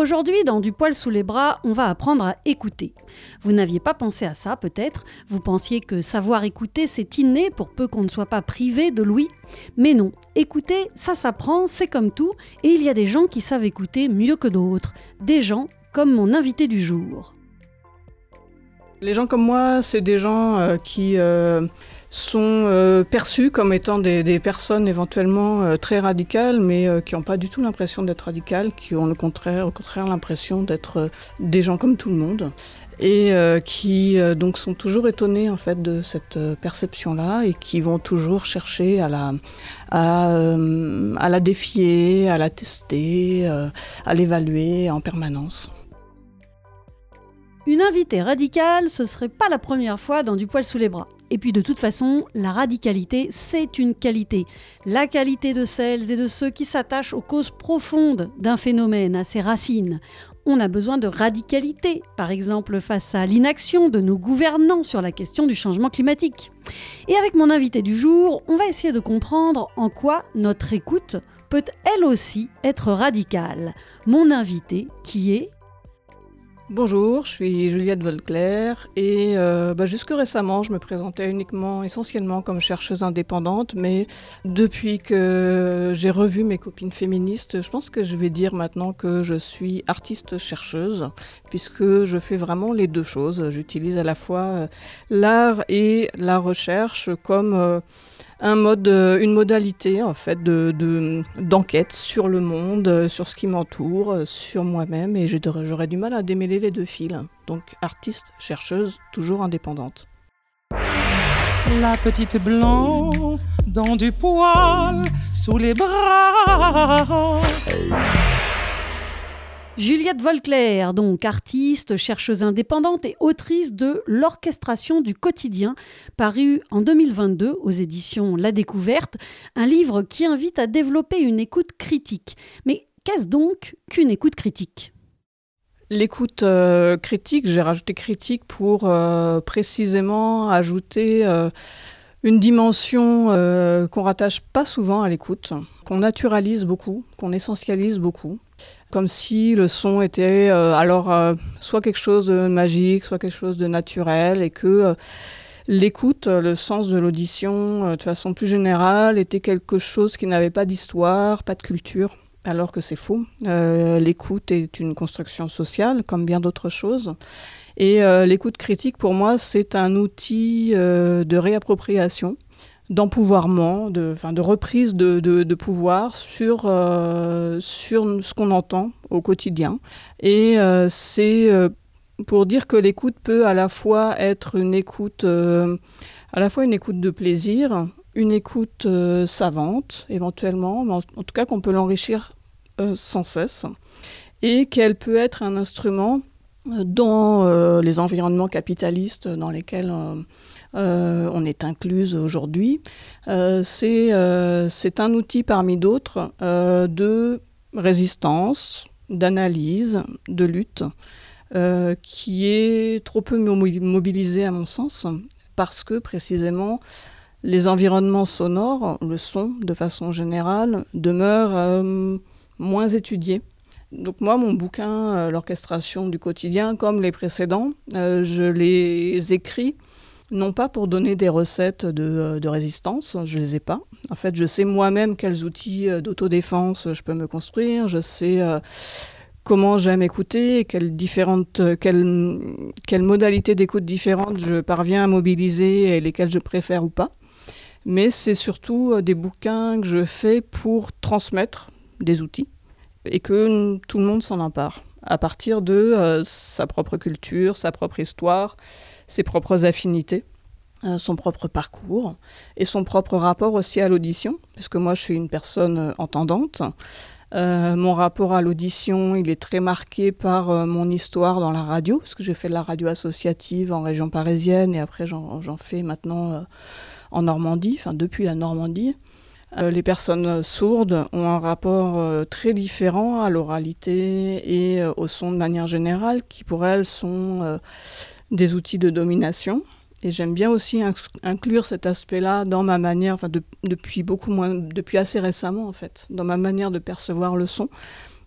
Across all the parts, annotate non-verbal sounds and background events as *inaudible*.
Aujourd'hui, dans Du poil sous les bras, on va apprendre à écouter. Vous n'aviez pas pensé à ça, peut-être. Vous pensiez que savoir écouter, c'est inné pour peu qu'on ne soit pas privé de l'ouïe. Mais non, écouter, ça s'apprend, c'est comme tout, et il y a des gens qui savent écouter mieux que d'autres. Des gens comme mon invité du jour. Les gens comme moi, c'est des gens euh, qui euh, sont euh, perçus comme étant des, personnes éventuellement très radicales, mais qui n'ont pas du tout l'impression d'être radicales, qui ont le contraire, au contraire l'impression d'être des gens comme tout le monde, et qui donc sont toujours étonnés en fait de cette perception-là et qui vont toujours chercher à la, à la défier, à la tester, à l'évaluer en permanence. Une invitée radicale, ce serait pas la première fois dans du poil sous les bras. Et puis de toute façon, la radicalité, c'est une qualité. La qualité de celles et de ceux qui s'attachent aux causes profondes d'un phénomène, à ses racines. On a besoin de radicalité, par exemple face à l'inaction de nos gouvernants sur la question du changement climatique. Et avec mon invité du jour, on va essayer de comprendre en quoi notre écoute peut elle aussi être radicale. Mon invité qui est Bonjour, je suis Juliette Volclair et euh, bah, jusque récemment je me présentais uniquement, essentiellement comme chercheuse indépendante, mais depuis que j'ai revu mes copines féministes, je pense que je vais dire maintenant que je suis artiste chercheuse, puisque je fais vraiment les deux choses. J'utilise à la fois euh, l'art et la recherche comme... Euh, un mode, euh, une modalité en fait de, d'enquête sur le monde, euh, sur ce qui m'entoure, euh, sur moi-même, et j'aurais du mal à démêler les deux fils. Donc artiste, chercheuse, toujours indépendante. La petite blanc dans du poil sous les bras. Juliette Volclair, donc artiste, chercheuse indépendante et autrice de L'orchestration du quotidien, paru en 2022 aux éditions La Découverte, un livre qui invite à développer une écoute critique. Mais qu'est-ce donc qu'une écoute critique? L'écoute euh, critique, j'ai rajouté critique pour euh, précisément ajouter euh, une dimension qu'on rattache pas souvent à l'écoute, qu'on naturalise beaucoup, qu'on essentialise beaucoup comme si le son était euh, alors euh, soit quelque chose de magique, soit quelque chose de naturel, et que euh, l'écoute, le sens de l'audition, de façon plus générale, était quelque chose qui n'avait pas d'histoire, pas de culture. Alors que c'est faux. l'écoute est une construction sociale, comme bien d'autres choses. Et l'écoute critique, pour moi, c'est un outil de réappropriation d'empouvoirment, de, de reprise de, de, pouvoir sur, euh, sur ce qu'on entend au quotidien. Et euh, c'est euh, pour dire que l'écoute peut à la fois être une écoute, à la fois une écoute de plaisir, une écoute savante éventuellement, mais en, en tout cas qu'on peut l'enrichir sans cesse, et qu'elle peut être un instrument dans les environnements capitalistes dans lesquels on est incluse aujourd'hui. Euh, euh, c'est un outil parmi d'autres de résistance, d'analyse, de lutte, qui est trop peu mobilisé à mon sens, parce que précisément les environnements sonores, le son de façon générale, demeurent moins étudiés. Donc moi, mon bouquin, L'orchestration du quotidien, comme les précédents, je les écris non pas pour donner des recettes euh, de, résistance, je ne les ai pas. En fait, je sais moi-même quels outils euh, d'autodéfense je peux me construire, je sais euh, comment j'aime écouter, quelles, différentes, quelles modalités d'écoute différentes je parviens à mobiliser et lesquelles je préfère ou pas. Mais c'est surtout des bouquins que je fais pour transmettre des outils et que tout le monde s'en empare à partir de sa propre culture, sa propre histoire, ses propres affinités, euh, son propre parcours et son propre rapport aussi à l'audition, puisque moi je suis une personne euh, entendante. Euh, mon rapport à l'audition, il est très marqué par mon histoire dans la radio, parce que j'ai fait de la radio associative en région parisienne et après j'en fais maintenant en Normandie, enfin depuis la Normandie. les personnes sourdes ont un rapport très différent à l'oralité et au son de manière générale, qui pour elles sont des outils de domination. Et j'aime bien aussi inclure cet aspect-là dans ma manière, enfin depuis beaucoup moins, depuis assez récemment en fait, dans ma manière de percevoir le son,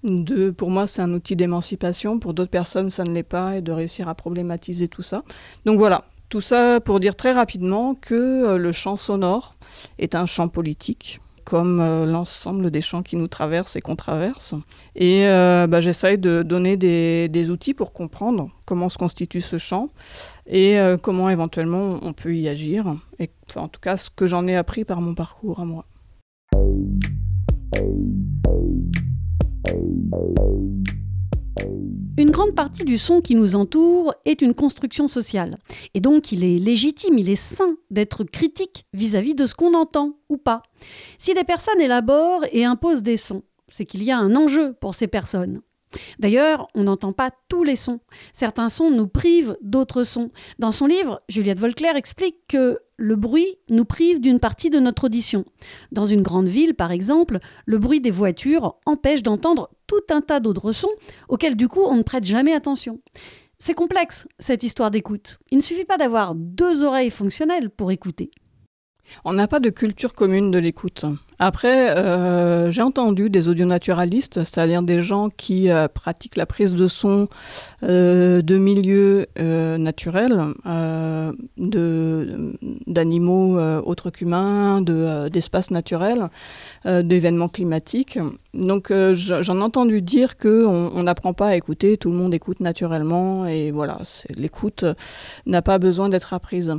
De, pour moi, c'est un outil d'émancipation. Pour d'autres personnes, ça ne l'est pas, et de réussir à problématiser tout ça. Donc voilà, tout ça pour dire très rapidement que euh, le champ sonore est un champ politique comme euh, l'ensemble des champs qui nous traversent et qu'on traverse. Et euh, bah, j'essaye de donner des, outils pour comprendre comment se constitue ce champ et comment éventuellement on peut y agir. Et en tout cas, ce que j'en ai appris par mon parcours à moi. Une grande partie du son qui nous entoure est une construction sociale. Et donc il est légitime, il est sain d'être critique vis-à-vis de ce qu'on entend ou pas. Si des personnes élaborent et imposent des sons, c'est qu'il y a un enjeu pour ces personnes. D'ailleurs, on n'entend pas tous les sons. Certains sons nous privent d'autres sons. Dans son livre, Juliette Volclair explique que le bruit nous prive d'une partie de notre audition. Dans une grande ville, par exemple, le bruit des voitures empêche d'entendre tout un tas d'autres sons auxquels du coup on ne prête jamais attention. C'est complexe, cette histoire d'écoute. Il ne suffit pas d'avoir deux oreilles fonctionnelles pour écouter. On n'a pas de culture commune de l'écoute. Après, euh, j'ai entendu des audionaturalistes, c'est-à-dire des gens qui euh, pratiquent la prise de son euh, de milieux naturels, d'animaux autres qu'humains, d'espaces naturels, d'événements climatiques. Donc j'en ai entendu dire qu'on n'apprend pas à écouter, tout le monde écoute naturellement, et voilà, l'écoute n'a pas besoin d'être apprise.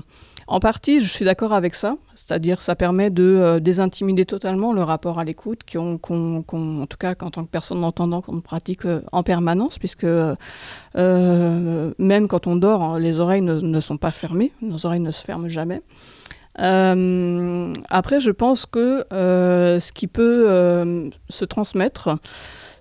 En partie, je suis d'accord avec ça, c'est-à-dire ça permet de euh, désintimider totalement le rapport à l'écoute, qu'on, en tout cas qu'en tant que personne entendant, qu'on pratique euh, en permanence, puisque euh, même quand on dort, hein, les oreilles ne, sont pas fermées, nos oreilles ne se ferment jamais. après, je pense que ce qui peut se transmettre,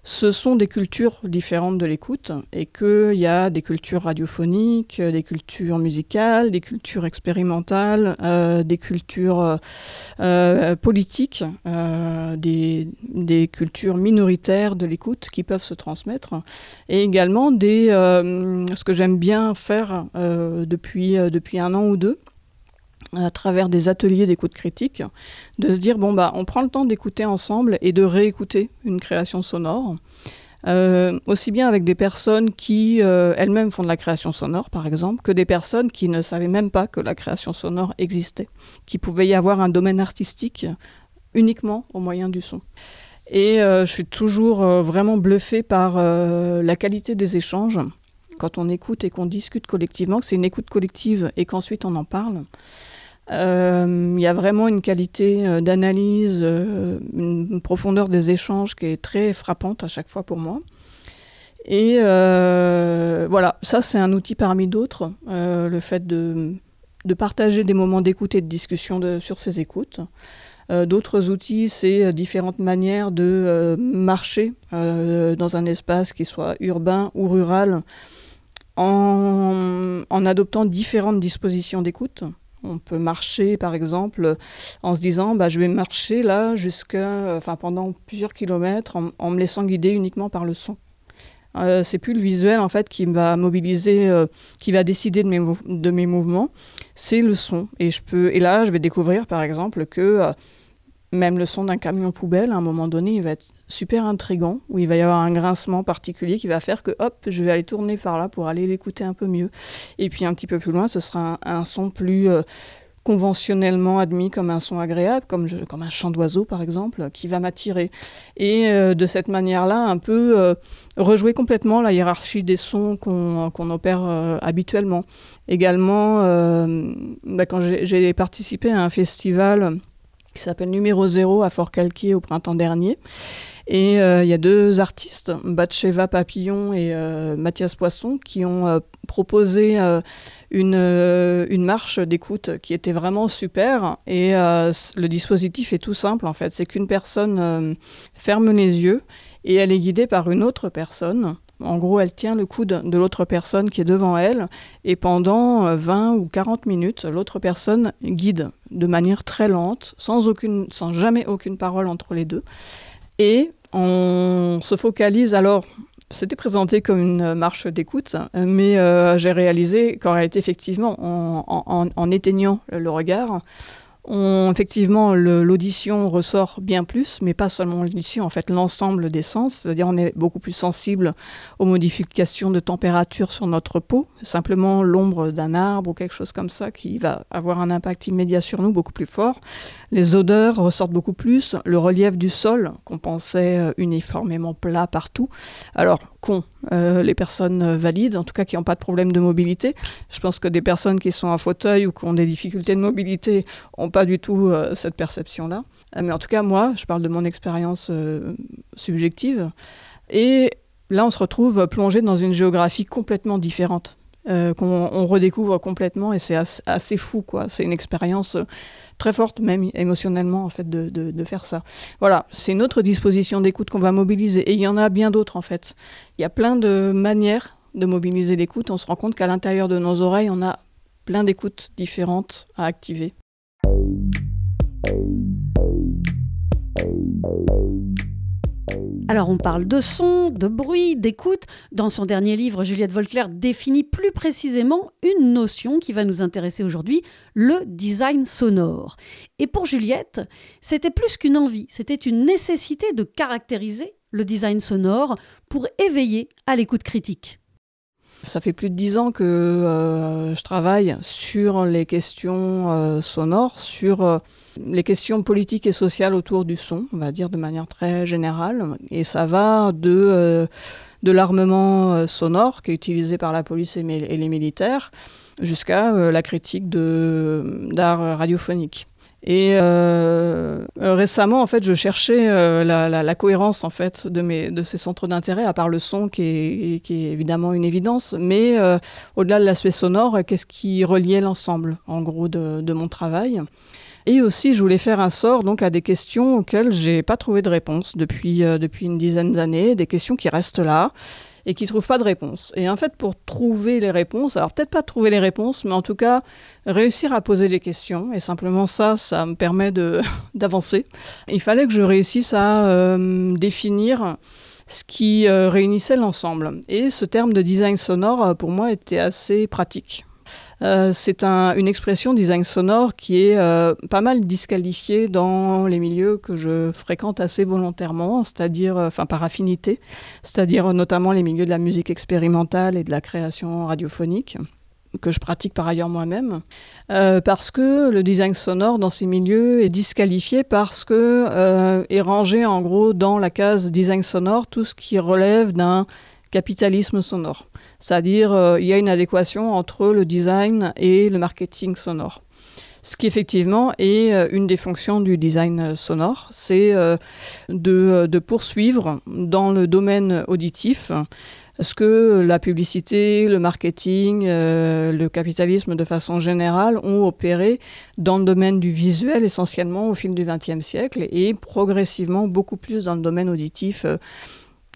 ce sont des cultures différentes de l'écoute et qu'il y a des cultures radiophoniques, des cultures musicales, des cultures expérimentales, euh, des cultures euh, euh, politiques, des, cultures minoritaires de l'écoute qui peuvent se transmettre et également des, ce que j'aime bien faire depuis un an ou deux à travers des ateliers d'écoute critique, de se dire bon bah on prend le temps d'écouter ensemble et de réécouter une création sonore. Euh, aussi bien avec des personnes qui euh, elles-mêmes font de la création sonore, par exemple, que des personnes qui ne savaient même pas que la création sonore existait, qui pouvait y avoir un domaine artistique uniquement au moyen du son. Et euh, je suis toujours vraiment bluffée par la qualité des échanges quand on écoute et qu'on discute collectivement, que c'est une écoute collective et qu'ensuite on en parle. Euh, il y a vraiment une qualité euh, d'analyse, euh, une profondeur des échanges qui est très frappante à chaque fois pour moi. Et voilà, ça c'est un outil parmi d'autres, le fait de, de, partager des moments d'écoute et de discussion sur ces écoutes. D'autres outils, c'est différentes manières de marcher dans un espace qui soit urbain ou rural en, en adoptant différentes dispositions d'écoute. On peut marcher, par exemple, en se disant, bah, je vais marcher là jusqu'à, enfin, pendant plusieurs kilomètres, en, me laissant guider uniquement par le son. Euh, c'est plus le visuel en fait qui va mobiliser, euh, qui va décider de mes, de mes mouvements, c'est le son. Et je peux, et là, je vais découvrir par exemple que euh, même le son d'un camion poubelle, à un moment donné, il va être super intrigant, où il va y avoir un grincement particulier qui va faire que, hop, je vais aller tourner par là pour aller l'écouter un peu mieux. Et puis un petit peu plus loin, ce sera un, son plus euh, conventionnellement admis comme un son agréable, comme, comme un chant d'oiseau par exemple, qui va m'attirer. Et euh, de cette manière-là, un peu euh, rejouer complètement la hiérarchie des sons qu'on opère habituellement. Également, bah, quand j'ai participé à un festival qui s'appelle Numéro Zéro à Fort-Calquier au printemps dernier. Et euh, il y a deux artistes, Batcheva Papillon et euh, Mathias Poisson, qui ont euh, proposé une, une marche d'écoute qui était vraiment super. Et le dispositif est tout simple en fait. C'est qu'une personne ferme les yeux et elle est guidée par une autre personne en gros, elle tient le coude de l'autre personne qui est devant elle et pendant 20 euh, ou 40 minutes, l'autre personne guide de manière très lente, sans, jamais aucune parole entre les deux. Et on se focalise alors c'était présenté comme une marche d'écoute, mais euh, j'ai réalisé qu'en réalité, effectivement, en, en, éteignant le regard, on, effectivement, l'audition ressort bien plus, mais pas seulement l'audition, en fait, l'ensemble des sens. C'est-à-dire, on est beaucoup plus sensible aux modifications de température sur notre peau. Simplement, l'ombre d'un arbre ou quelque chose comme ça qui va avoir un impact immédiat sur nous beaucoup plus fort. Les odeurs ressortent beaucoup plus. Le relief du sol, qu'on pensait euh, uniformément plat partout. Alors, con, euh, les personnes valides, en tout cas qui n'ont pas de problème de mobilité. Je pense que des personnes qui sont en fauteuil ou qui ont des difficultés de mobilité n'ont pas du tout euh, cette perception-là. Euh, mais en tout cas, moi, je parle de mon expérience subjective. Et là, on se retrouve plongé dans une géographie complètement différente. qu'on redécouvre complètement et c'est assez, fou quoi c'est une expérience très forte même émotionnellement en fait de, de faire ça. Voilà c'est une autre disposition d'écoute qu'on va mobiliser et il y en a bien d'autres en fait. Il y a plein de manières de mobiliser l'écoute. On se rend compte qu'à l'intérieur de nos oreilles on a plein d'écoutes différentes à activer alors on parle de son, de bruit, d'écoute. Dans son dernier livre, Juliette Volclair définit plus précisément une notion qui va nous intéresser aujourd'hui, le design sonore. Et pour Juliette, c'était plus qu'une envie, c'était une nécessité de caractériser le design sonore pour éveiller à l'écoute critique. Ça fait plus de dix ans que euh, je travaille sur les questions euh, sonores, sur euh, les questions politiques et sociales autour du son, on va dire de manière très générale. Et ça va de, de l'armement sonore qui est utilisé par la police et, et les militaires jusqu'à la critique d'art radiophonique. Et euh, récemment, en fait, je cherchais euh, la, cohérence en fait de, mes, de ces centres d'intérêt, à part le son qui est, qui est évidemment une évidence, mais euh, au-delà de l'aspect sonore, qu'est-ce qui reliait l'ensemble, en gros, de, de, mon travail? Et aussi, je voulais faire un sort donc à des questions auxquelles j'ai pas trouvé de réponse depuis, depuis une dizaine d'années, des questions qui restent là et qui ne trouvent pas de réponse. Et en fait, pour trouver les réponses, alors peut-être pas trouver les réponses, mais en tout cas, réussir à poser des questions, et simplement ça, ça me permet *laughs* d'avancer. Il fallait que je réussisse à euh, définir ce qui euh, réunissait l'ensemble. Et ce terme de design sonore, euh, pour moi, était assez pratique. Euh, c'est une expression design sonore qui est euh, pas mal disqualifiée dans les milieux que je fréquente assez volontairement, c'est-à-dire, euh, enfin par affinité, c'est-à-dire notamment les milieux de la musique expérimentale et de la création radiophonique que je pratique par ailleurs moi-même, parce que le design sonore dans ces milieux est disqualifié parce que est rangé en gros dans la case design sonore tout ce qui relève d'un capitalisme sonore. C'est-à-dire, euh, il y a une adéquation entre le design et le marketing sonore. Ce qui effectivement est euh, une des fonctions du design sonore, c'est euh, de, poursuivre dans le domaine auditif ce que la publicité, le marketing, le capitalisme de façon générale ont opéré dans le domaine du visuel essentiellement au fil du XXe siècle et progressivement beaucoup plus dans le domaine auditif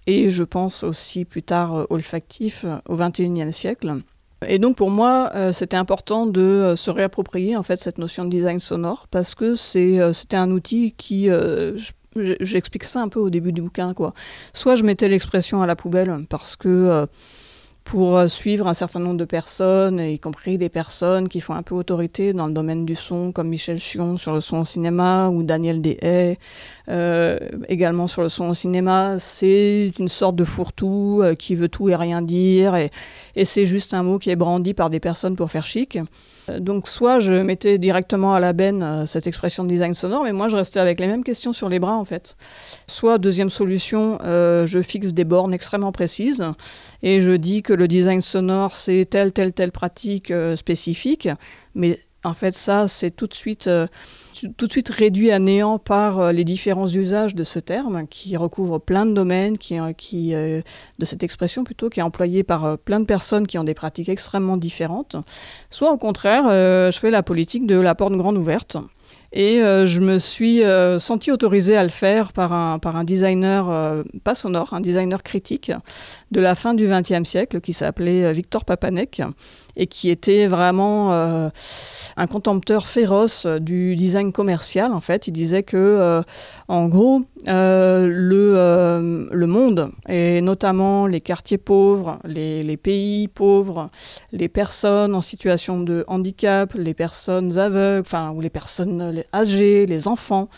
et je pense aussi plus tard euh, olfactif euh, au XXIe siècle. Et donc pour moi, euh, c'était important de se réapproprier en fait cette notion de design sonore parce que c'était un outil qui, j'explique ça un peu au début du bouquin quoi. Soit je mettais l'expression à la poubelle parce que pour suivre un certain nombre de personnes, y compris des personnes qui font un peu autorité dans le domaine du son, comme Michel Chion sur le son au cinéma ou Daniel euh, également sur le son au cinéma. C'est une sorte de fourre-tout euh, qui veut tout et rien dire, et, c'est juste un mot qui est brandi par des personnes pour faire chic. Donc soit je mettais directement à la benne euh, cette expression de design sonore, mais moi je restais avec les mêmes questions sur les bras en fait. Soit deuxième solution, euh, je fixe des bornes extrêmement précises et je dis que le design sonore c'est telle telle telle pratique euh, spécifique, mais en fait ça c'est tout de suite tout de suite réduit à néant par euh, les différents usages de ce terme, qui recouvre plein de domaines, qui, euh, euh, de cette expression plutôt, qui est employée par plein de personnes qui ont des pratiques extrêmement différentes. Soit au contraire, je fais la politique de la porte grande ouverte. Et je me suis senti autorisée à le faire par un, par un designer, pas sonore, un designer critique de la fin du XXe siècle qui s'appelait Victor Papanek et qui était vraiment un contempteur féroce du design commercial. En fait, il disait que, en gros, le, le monde, et notamment les quartiers pauvres, les, les pays pauvres, les personnes en situation de handicap, les personnes aveugles, enfin, ou les personnes âgées, les enfants,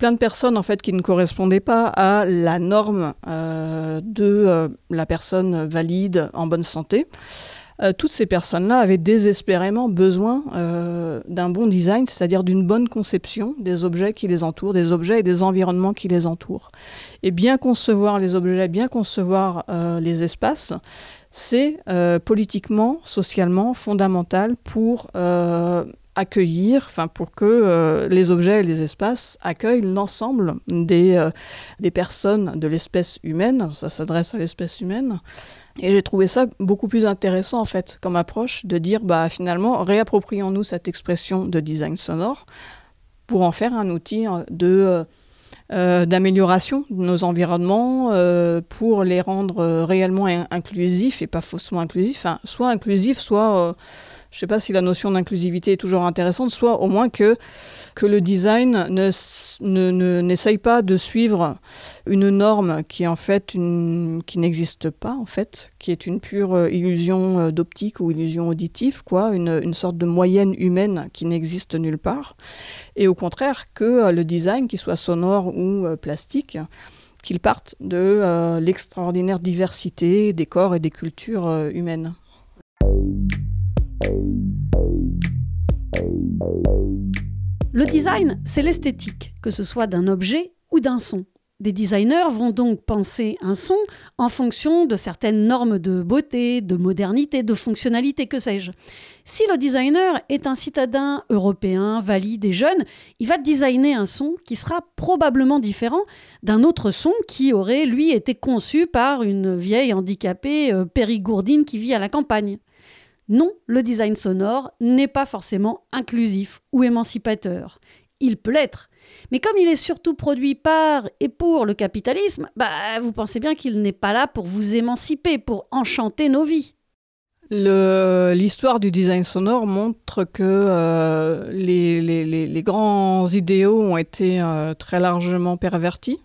plein de personnes en fait qui ne correspondaient pas à la norme euh, de euh, la personne valide en bonne santé. Euh, toutes ces personnes-là avaient désespérément besoin d'un bon design, c'est-à-dire d'une bonne conception des objets qui les entourent, des objets et des environnements qui les entourent. Et bien concevoir les objets, bien concevoir les espaces, c'est politiquement, socialement fondamental pour accueillir, enfin pour que euh, les objets et les espaces accueillent l'ensemble des, euh, des personnes de l'espèce humaine, ça s'adresse à l'espèce humaine. Et j'ai trouvé ça beaucoup plus intéressant en fait comme approche de dire bah finalement réapproprions-nous cette expression de design sonore pour en faire un outil euh, de d'amélioration de nos environnements pour les rendre réellement inclusifs et pas faussement inclusifs, soit inclusifs, soit je ne sais pas si la notion d'inclusivité est toujours intéressante, soit au moins que, le design n'essaye ne, ne, pas de suivre une norme qui en fait une, qui n'existe pas en fait, qui est une pure euh, illusion euh, d'optique ou illusion auditive, quoi, une, une sorte de moyenne humaine qui n'existe nulle part, et au contraire que euh, le design, qu'il soit sonore ou plastique, qu'il parte de l'extraordinaire diversité des corps et des cultures humaines. Le design, c'est l'esthétique, que ce soit d'un objet ou d'un son. Des designers vont donc penser un son en fonction de certaines normes de beauté, de modernité, de fonctionnalité, que sais-je. Si le designer est un citadin européen, valide et jeune, il va designer un son qui sera probablement différent d'un autre son qui aurait, lui, été conçu par une vieille handicapée euh, périgourdine qui vit à la campagne. Non, le design sonore n'est pas forcément inclusif ou émancipateur. Il peut l'être. Mais comme il est surtout produit par et pour le capitalisme, bah, vous pensez bien qu'il n'est pas là pour vous émanciper, pour enchanter nos vies. L'histoire du design sonore montre que euh, les, grands idéaux ont été euh, très largement pervertis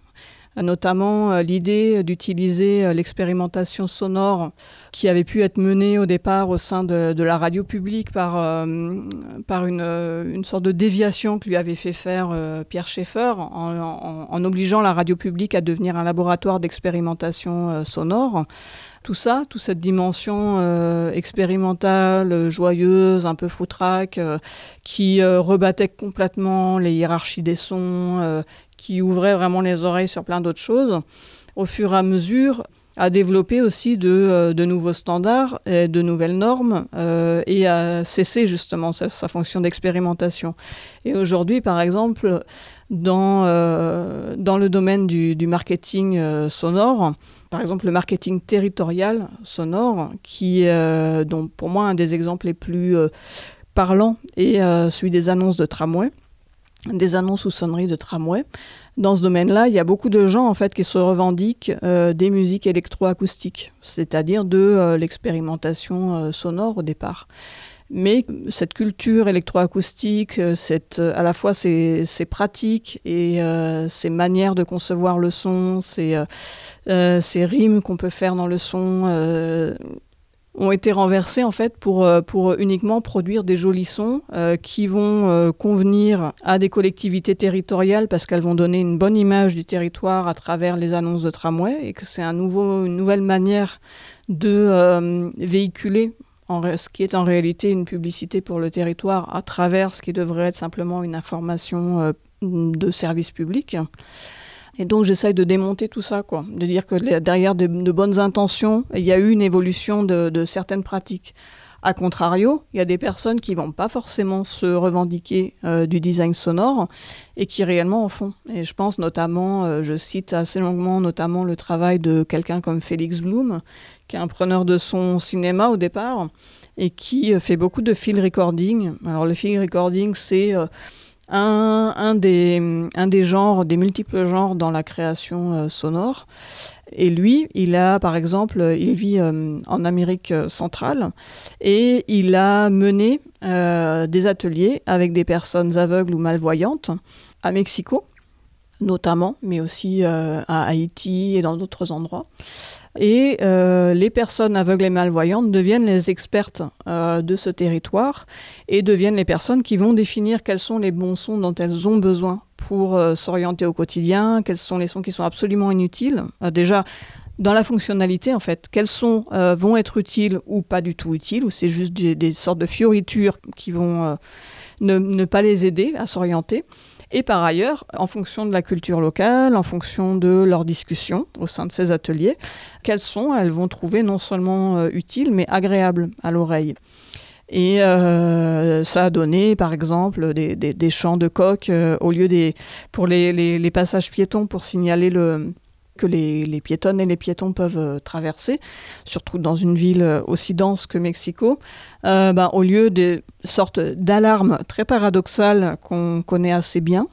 notamment euh, l'idée d'utiliser euh, l'expérimentation sonore qui avait pu être menée au départ au sein de, la radio publique par, euh, par une, une, sorte de déviation que lui avait fait faire Pierre Schaeffer en, en, obligeant la radio publique à devenir un laboratoire d'expérimentation sonore. Tout ça, toute cette dimension expérimentale, joyeuse, un peu foutraque, qui rebattait complètement les hiérarchies des sons, qui ouvrait vraiment les oreilles sur plein d'autres choses, au fur et à mesure à développer aussi de, euh, nouveaux standards, et de nouvelles normes euh, et à cesser justement sa, fonction d'expérimentation. Et aujourd'hui, par exemple, dans, euh, dans le domaine du, marketing sonore, par exemple le marketing territorial sonore, qui, dont pour moi un des exemples les plus parlants est celui des annonces de tramway des annonces ou sonneries de tramway. Dans ce domaine-là, il y a beaucoup de gens en fait qui se revendiquent euh, des musiques électroacoustiques, c'est-à-dire de euh, l'expérimentation euh, sonore au départ. Mais cette culture électroacoustique, cette, à la fois ces, pratiques et ces manières de concevoir le son, ces rimes qu'on peut faire dans le son, ont été renversés en fait pour, euh, pour uniquement produire des jolis sons euh, qui vont euh, convenir à des collectivités territoriales parce qu'elles vont donner une bonne image du territoire à travers les annonces de tramway et que c'est un nouveau, une nouvelle manière de véhiculer en, ce qui est en réalité une publicité pour le territoire à travers ce qui devrait être simplement une information de service public. Et donc j'essaye de démonter tout ça, quoi. De dire que derrière de, bonnes intentions, il y a eu une évolution de, certaines pratiques. A contrario, il y a des personnes qui vont pas forcément se revendiquer euh, du design sonore et qui réellement en font. Et je pense notamment, euh, je cite assez longuement notamment le travail de quelqu'un comme Félix Bloom, qui est un preneur de son cinéma au départ et qui euh, fait beaucoup de field recording. Alors le field recording, c'est un, des, genres, des multiples genres dans la création sonore. Et lui, il a, par exemple, il vit en Amérique centrale et il a mené des ateliers avec des personnes aveugles ou malvoyantes à Mexico notamment, mais aussi euh, à Haïti et dans d'autres endroits. Et euh, les personnes aveugles et malvoyantes deviennent les expertes euh, de ce territoire et deviennent les personnes qui vont définir quels sont les bons sons dont elles ont besoin pour s'orienter au quotidien, quels sont les sons qui sont absolument inutiles. déjà, dans la fonctionnalité, en fait, quels sons vont être utiles ou pas du tout utiles, ou c'est juste des, sortes de fioritures qui vont ne, pas les aider à s'orienter. Et par ailleurs, en fonction de la culture locale, en fonction de leurs discussions au sein de ces ateliers, quelles sont, elles vont trouver non seulement euh, utiles, mais agréables à l'oreille. Et euh, ça a donné, par exemple, des, des, chants de coq euh, au lieu des pour les, passages piétons pour signaler le, que les, piétonnes et les piétons peuvent euh, traverser, surtout dans une ville euh, aussi dense que Mexico, euh, ben, au lieu des sortes d'alarmes très paradoxales qu'on connaît assez bien,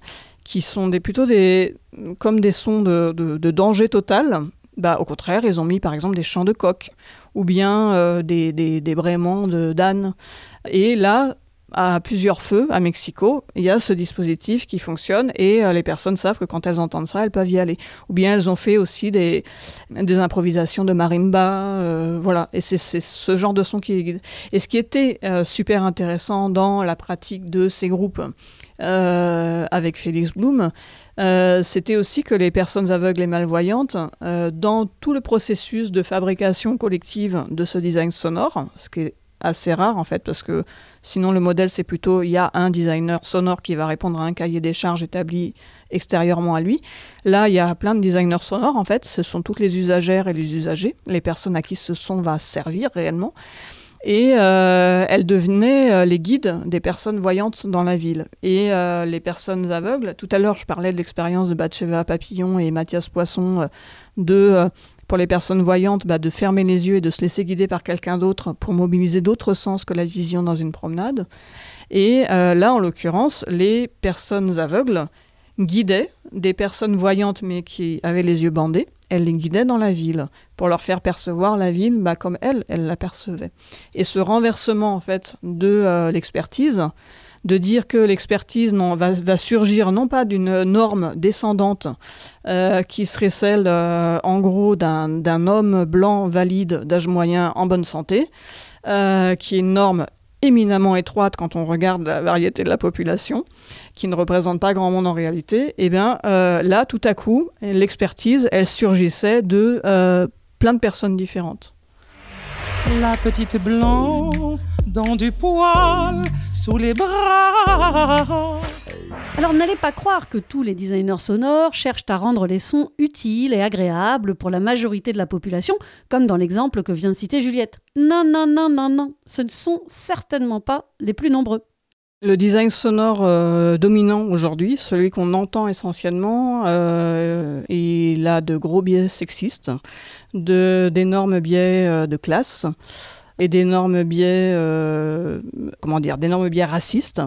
qui sont des, plutôt des, comme des sons de, danger total, bah, au contraire, ils ont mis par exemple des chants de coq ou bien des, des, des braiements d'âne. Et là, à plusieurs feux à Mexico, il y a ce dispositif qui fonctionne et euh, les personnes savent que quand elles entendent ça, elles peuvent y aller. Ou bien elles ont fait aussi des, improvisations de marimba, euh, voilà. Et c'est ce genre de son qui... Et ce qui était euh, super intéressant dans la pratique de ces groupes avec Félix Blum, c'était aussi que les personnes aveugles et malvoyantes, dans tout le processus de fabrication collective de ce design sonore, ce qui est assez rare en fait, parce que sinon le modèle c'est plutôt il y a un designer sonore qui va répondre à un cahier des charges établi extérieurement à lui. Là, il y a plein de designers sonores en fait, ce sont toutes les usagères et les usagers, les personnes à qui ce son va servir réellement. Et euh, elles devenaient euh, les guides des personnes voyantes dans la ville. Et euh, les personnes aveugles, tout à l'heure je parlais de l'expérience de Batcheva Papillon et Mathias Poisson de pour les personnes voyantes bah, de fermer les yeux et de se laisser guider par quelqu'un d'autre pour mobiliser d'autres sens que la vision dans une promenade. Et euh, là, en l'occurrence, les personnes aveugles guidaient des personnes voyantes mais qui avaient les yeux bandés. Elles les guidaient dans la ville pour leur faire percevoir la ville bah, comme elles, elles l'apercevaient. Et ce renversement en fait de euh, l'expertise de dire que l'expertise va, surgir non pas d'une norme descendante euh, qui serait celle, euh, en gros, d'un homme blanc valide d'âge moyen en bonne santé, euh, qui est une norme éminemment étroite quand on regarde la variété de la population, qui ne représente pas grand monde en réalité, et eh bien là, tout à coup, l'expertise, elle surgissait de plein de personnes différentes. La petite blanche dans du poil sous les bras. Alors n'allez pas croire que tous les designers sonores cherchent à rendre les sons utiles et agréables pour la majorité de la population, comme dans l'exemple que vient de citer Juliette. Non, non, non, non, non, ce ne sont certainement pas les plus nombreux. Le design sonore euh, dominant aujourd'hui, celui qu'on entend essentiellement, euh, il a de gros biais sexistes, d'énormes biais euh, de classe et d'énormes biais, comment dire, d'énormes biais racistes,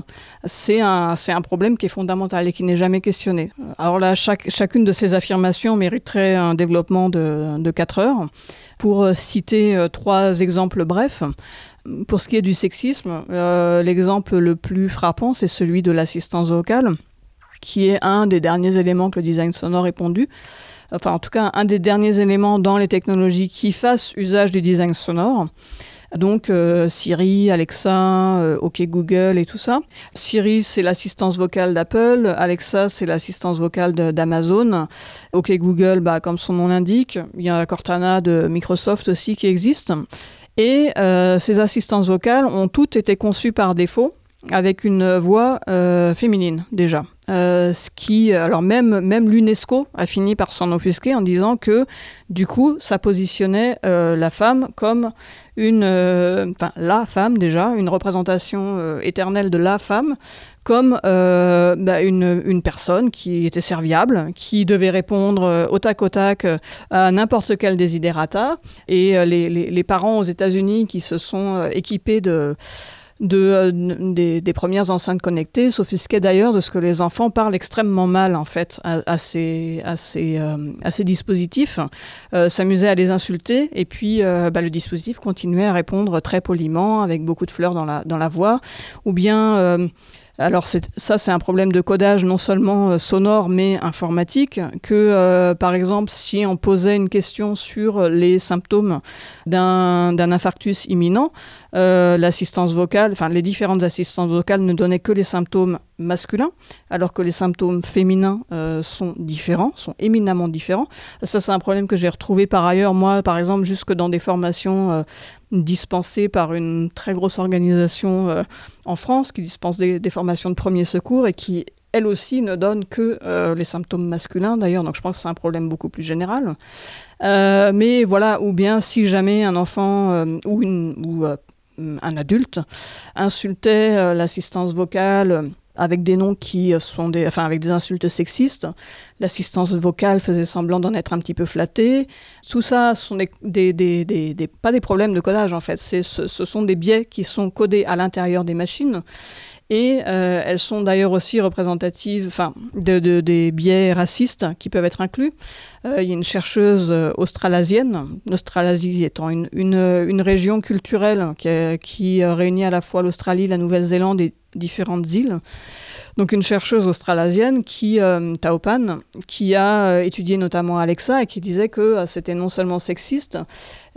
c'est un, problème qui est fondamental et qui n'est jamais questionné. Alors là, chacune de ces affirmations mériterait un développement de, de 4 heures. Pour citer trois exemples brefs, pour ce qui est du sexisme, l'exemple le plus frappant, c'est celui de l'assistance vocale, qui est un des derniers éléments que le design sonore ait pondu enfin en tout cas un des derniers éléments dans les technologies qui fassent usage du design sonore. Donc euh, Siri, Alexa, euh, OK Google et tout ça. Siri, c'est l'assistance vocale d'Apple. Alexa, c'est l'assistance vocale d'Amazon. OK Google, bah, comme son nom l'indique, il y a Cortana de Microsoft aussi qui existe. Et euh, ces assistances vocales ont toutes été conçues par défaut avec une voix féminine déjà. ce qui, alors même, même l'UNESCO a fini par s'en offusquer en disant que du coup, ça positionnait la femme comme une, euh, la femme déjà, une représentation euh, éternelle de la femme, comme euh, bah, une, une, personne qui était serviable, qui devait répondre au tac au tac à n'importe quel desiderata. Et les, les, parents aux États-Unis qui se sont équipés de de, des, premières enceintes connectées s'offusquait d'ailleurs de ce que les enfants parlent extrêmement mal en fait à, ces, à ces, à ces dispositifs, s'amusaient à les insulter et puis bah, le dispositif continuait à répondre très poliment avec beaucoup de fleurs dans la, dans la voix ou bien alors ça, c'est un problème de codage non seulement euh, sonore mais informatique, que euh, par exemple si on posait une question sur les symptômes d'un infarctus imminent, euh, l'assistance vocale, enfin les différentes assistances vocales ne donnaient que les symptômes masculins, alors que les symptômes féminins sont différents, sont éminemment différents. Ça, c'est un problème que j'ai retrouvé par ailleurs, moi, par exemple, jusque dans des formations dispensée par une très grosse organisation euh, en France qui dispense des, formations de premier secours et qui, elle aussi, ne donne que euh, les symptômes masculins d'ailleurs. Donc je pense que c'est un problème beaucoup plus général. Euh, mais voilà, ou bien si jamais un enfant ou, ou un adulte insultait l'assistance vocale avec des noms qui sont des, enfin avec des insultes sexistes. L'assistance vocale faisait semblant d'en être un petit peu flattée. Tout ça, ce sont des, des, des, pas des problèmes de codage en fait. Ce, ce sont des biais qui sont codés à l'intérieur des machines. Et euh, elles sont d'ailleurs aussi représentatives enfin, de, des biais racistes qui peuvent être inclus. Euh, il y a une chercheuse euh, australasienne, l'Australasie étant une, une, région culturelle qui, réunit à la fois l'Australie, la Nouvelle-Zélande et différentes îles. Donc une chercheuse australasienne qui, euh, qui a étudié notamment Alexa et qui disait que c'était non seulement sexiste,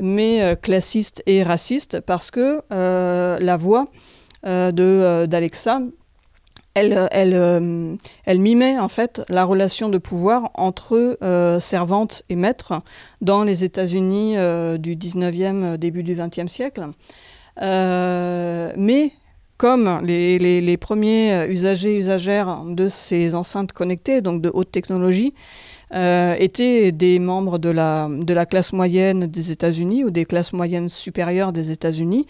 mais classiste et raciste parce que la voix d'Alexa elle, elle, elle, mimait en fait la relation de pouvoir entre servante et maître dans les États-Unis du 19e, début du 20e siècle. mais comme les, premiers euh, usagers usagères de ces enceintes connectées, donc de haute technologie, euh, étaient des membres de la, de la classe moyenne des États-Unis ou des classes moyennes supérieures des États-Unis.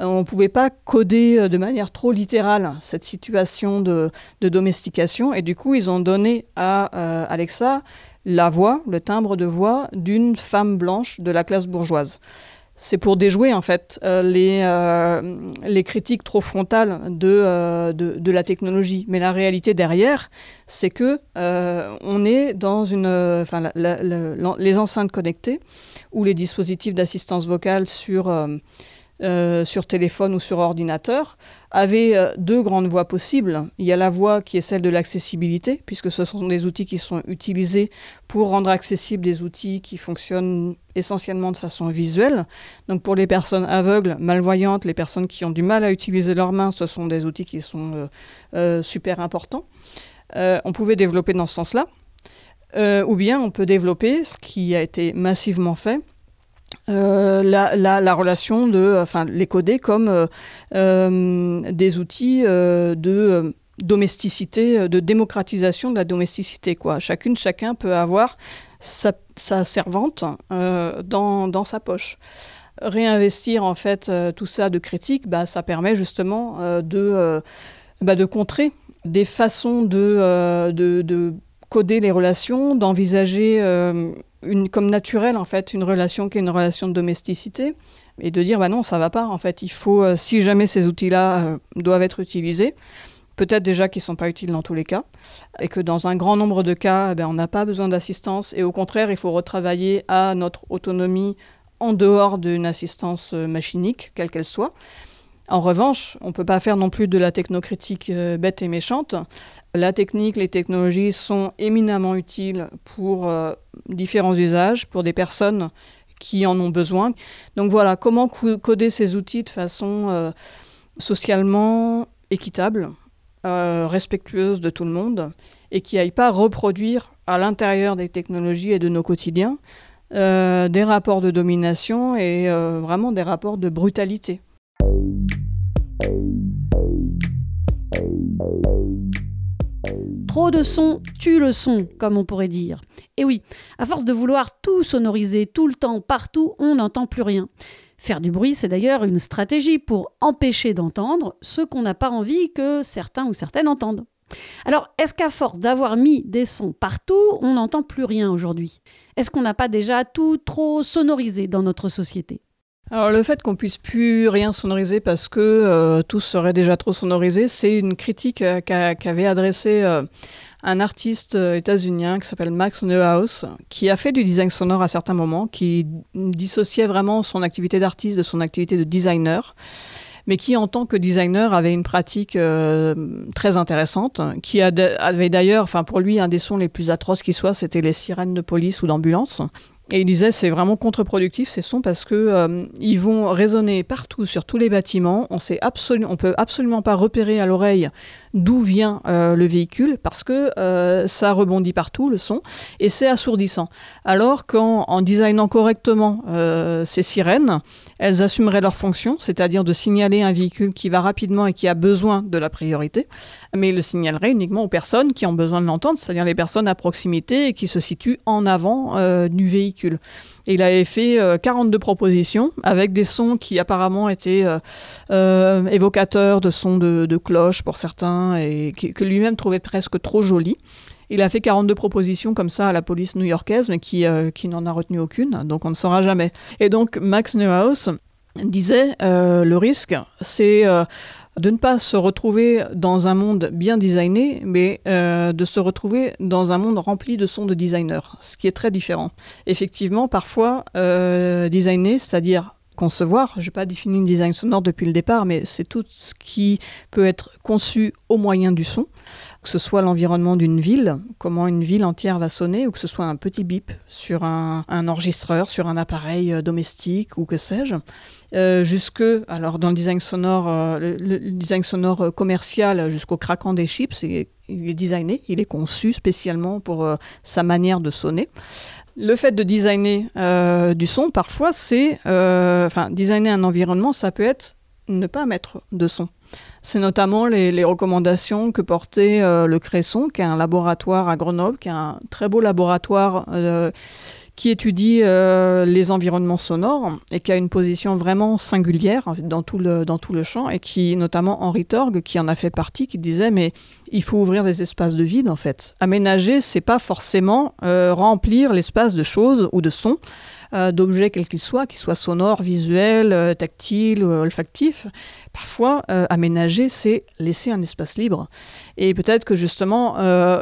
Euh, on ne pouvait pas coder de manière trop littérale cette situation de, domestication et du coup ils ont donné à Alexa la voix, le timbre de voix d'une femme blanche de la classe bourgeoise c'est pour déjouer en fait euh, les, euh, les critiques trop frontales euh, de, de, la technologie. Mais la réalité derrière, c'est que on est dans une, enfin, les enceintes connectées ou les dispositifs d'assistance vocale sur euh, sur téléphone ou sur ordinateur, avait euh, deux grandes voies possibles. Il y a la voie qui est celle de l'accessibilité, puisque ce sont des outils qui sont utilisés pour rendre accessibles des outils qui fonctionnent essentiellement de façon visuelle. Donc pour les personnes aveugles, malvoyantes, les personnes qui ont du mal à utiliser leurs mains, ce sont des outils qui sont euh, super importants. on pouvait développer dans ce sens-là. ou bien on peut développer, ce qui a été massivement fait, euh, la, la, relation de, enfin, les coder comme euh, euh, des outils de domesticité, de démocratisation de la domesticité. Quoi. Chacune, chacun peut avoir sa, sa servante dans, dans, sa poche. Réinvestir en fait tout ça de critique, bah, ça permet justement de, bah, de contrer des façons de, de, de coder les relations, d'envisager une, comme naturelle en fait une relation qui est une relation de domesticité et de dire bah non ça va pas en fait. Il faut euh, si jamais ces outils là euh, doivent être utilisés peut-être déjà qu'ils sont pas utiles dans tous les cas et que dans un grand nombre de cas eh ben, on n'a pas besoin d'assistance et au contraire il faut retravailler à notre autonomie en dehors d'une assistance euh, machinique quelle qu'elle soit en revanche, on ne peut pas faire non plus de la technocritique bête et méchante. La technique, les technologies sont éminemment utiles pour euh, différents usages, pour des personnes qui en ont besoin. Donc voilà, comment coder ces outils de façon euh, socialement équitable, euh, respectueuse de tout le monde, et qui n'aille pas reproduire à l'intérieur des technologies et de nos quotidiens des rapports de domination et vraiment des rapports de brutalité. Trop de son tue le son, comme on pourrait dire. Et oui, à force de vouloir tout sonoriser tout le temps, partout, on n'entend plus rien. Faire du bruit, c'est d'ailleurs une stratégie pour empêcher d'entendre ce qu'on n'a pas envie que certains ou certaines entendent. Alors, est-ce qu'à force d'avoir mis des sons partout, on n'entend plus rien aujourd'hui? Est-ce qu'on n'a pas déjà tout trop sonorisé dans notre société? Alors le fait qu'on puisse plus rien sonoriser parce que euh, tout serait déjà trop sonorisé, c'est une critique euh, qu'avait adressée euh, un artiste états-unien qui s'appelle Max Neuhaus, qui a fait du design sonore à certains moments, qui dissociait vraiment son activité d'artiste de son activité de designer mais qui en tant que designer avait une pratique très intéressante, qui avait d'ailleurs, enfin pour lui, un des sons les plus atroces qui soit, c'était les sirènes de police ou d'ambulance, et il disait c'est vraiment contre-productif ces sons parce que euh, ils vont résonner partout sur tous les bâtiments. On sait absolument, on peut absolument pas repérer à l'oreille d'où vient euh, le véhicule parce que euh, ça rebondit partout le son et c'est assourdissant. Alors qu'en en designant correctement ces sirènes, elles assumeraient leur fonction, c'est-à-dire de signaler un véhicule qui va rapidement et qui a besoin de la priorité, mais il le signalerait uniquement aux personnes qui ont besoin de l'entendre, c'est-à-dire les personnes à proximité et qui se situent en avant du véhicule il avait fait 42 euh, propositions avec des sons qui apparemment étaient euh, euh, évocateurs de sons de, cloche pour certains et que lui-même trouvait presque trop jolis. Il a fait 42 propositions comme ça à la police new-yorkaise, mais qui, qui n'en a retenu aucune, donc on ne saura jamais. Et donc Max Neuhaus disait le risque, c'est de ne pas se retrouver dans un monde bien designé, mais euh, de se retrouver dans un monde rempli de sons de designers, ce qui est très différent. Effectivement, parfois, euh, designer, c'est-à-dire concevoir, je n'ai pas défini le design sonore depuis le départ, mais c'est tout ce qui peut être conçu au moyen du son, que ce soit l'environnement d'une ville, comment une ville entière va sonner, ou que ce soit un petit bip sur un, enregistreur, sur un appareil euh, domestique, ou que sais-je. Euh, jusque, alors dans le design sonore, euh, le, design sonore commercial, jusqu'au craquant des chips, il est designé, il est conçu spécialement pour sa manière de sonner. Le fait de designer du son, parfois, c'est, enfin, designer un environnement, ça peut être ne pas mettre de son. C'est notamment les, recommandations que portait le Cresson, qui est un laboratoire à Grenoble, qui est un très beau laboratoire qui étudie euh, les environnements sonores et qui a une position vraiment singulière dans tout le, dans tout le champ et qui, notamment Henri Torg, qui en a fait partie, qui disait mais il faut ouvrir des espaces de vide en fait. Aménager, c'est pas forcément euh, remplir l'espace de choses ou de sons, euh, d'objets quels qu'ils soient, qu'ils soient sonores, visuels, euh, tactiles, olfactifs. Parfois, euh, aménager, c'est laisser un espace libre. Et peut-être que justement,